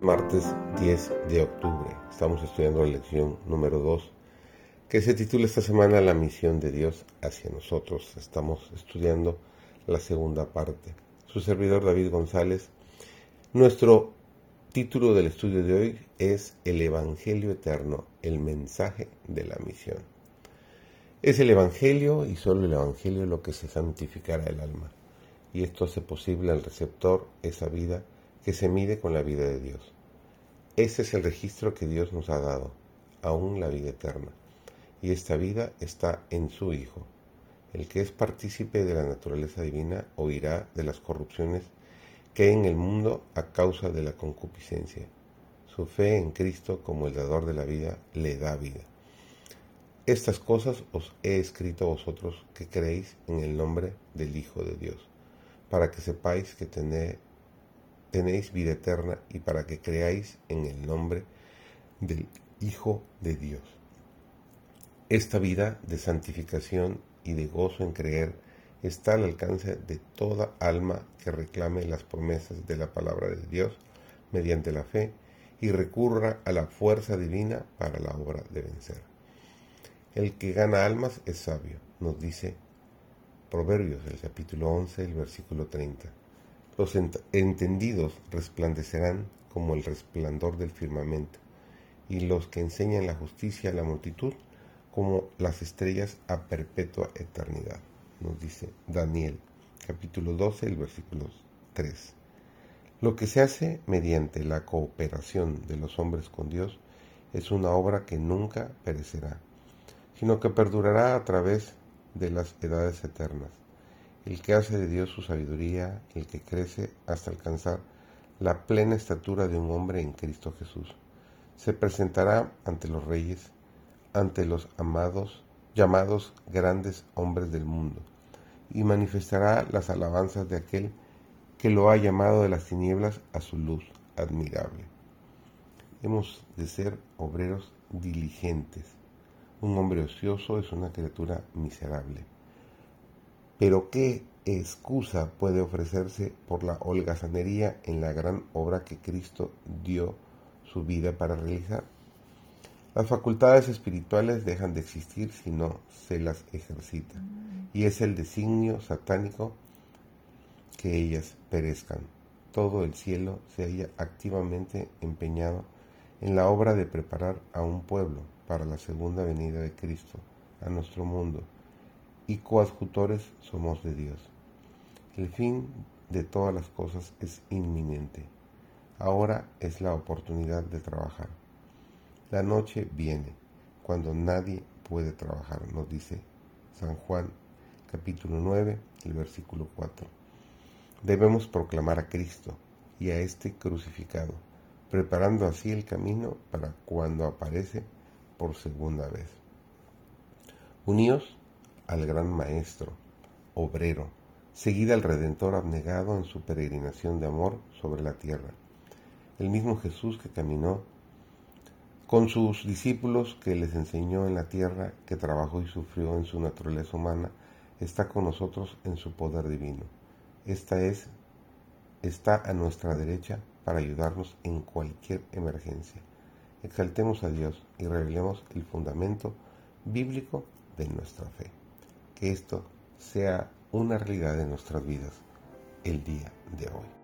martes 10 de octubre. Estamos estudiando la lección número 2 que se titula esta semana La misión de Dios hacia nosotros. Estamos estudiando la segunda parte. Su servidor David González. Nuestro título del estudio de hoy es El Evangelio Eterno, el mensaje de la misión. Es el Evangelio y solo el Evangelio lo que se santificará el alma. Y esto hace posible al receptor esa vida que se mide con la vida de Dios. Ese es el registro que Dios nos ha dado, aún la vida eterna. Y esta vida está en su Hijo. El que es partícipe de la naturaleza divina oirá de las corrupciones que hay en el mundo a causa de la concupiscencia. Su fe en Cristo como el dador de la vida le da vida. Estas cosas os he escrito a vosotros que creéis en el nombre del Hijo de Dios, para que sepáis que tenéis tenéis vida eterna y para que creáis en el nombre del Hijo de Dios. Esta vida de santificación y de gozo en creer está al alcance de toda alma que reclame las promesas de la palabra de Dios mediante la fe y recurra a la fuerza divina para la obra de vencer. El que gana almas es sabio, nos dice Proverbios, el capítulo 11, el versículo 30. Los entendidos resplandecerán como el resplandor del firmamento, y los que enseñan la justicia a la multitud como las estrellas a perpetua eternidad, nos dice Daniel, capítulo 12, el versículo 3. Lo que se hace mediante la cooperación de los hombres con Dios es una obra que nunca perecerá, sino que perdurará a través de las edades eternas el que hace de Dios su sabiduría, el que crece hasta alcanzar la plena estatura de un hombre en Cristo Jesús. Se presentará ante los reyes, ante los amados, llamados grandes hombres del mundo, y manifestará las alabanzas de aquel que lo ha llamado de las tinieblas a su luz admirable. Hemos de ser obreros diligentes. Un hombre ocioso es una criatura miserable. Pero ¿qué excusa puede ofrecerse por la holgazanería en la gran obra que Cristo dio su vida para realizar? Las facultades espirituales dejan de existir si no se las ejercita, y es el designio satánico que ellas perezcan. Todo el cielo se haya activamente empeñado en la obra de preparar a un pueblo para la segunda venida de Cristo a nuestro mundo y coadjutores somos de Dios. El fin de todas las cosas es inminente. Ahora es la oportunidad de trabajar. La noche viene cuando nadie puede trabajar, nos dice San Juan capítulo 9, el versículo 4. Debemos proclamar a Cristo y a este crucificado, preparando así el camino para cuando aparece por segunda vez. Unidos al gran Maestro, obrero, seguida al Redentor abnegado en su peregrinación de amor sobre la tierra. El mismo Jesús que caminó con sus discípulos, que les enseñó en la tierra, que trabajó y sufrió en su naturaleza humana, está con nosotros en su poder divino. Esta es, está a nuestra derecha para ayudarnos en cualquier emergencia. Exaltemos a Dios y revelemos el fundamento bíblico de nuestra fe que esto sea una realidad de nuestras vidas el día de hoy.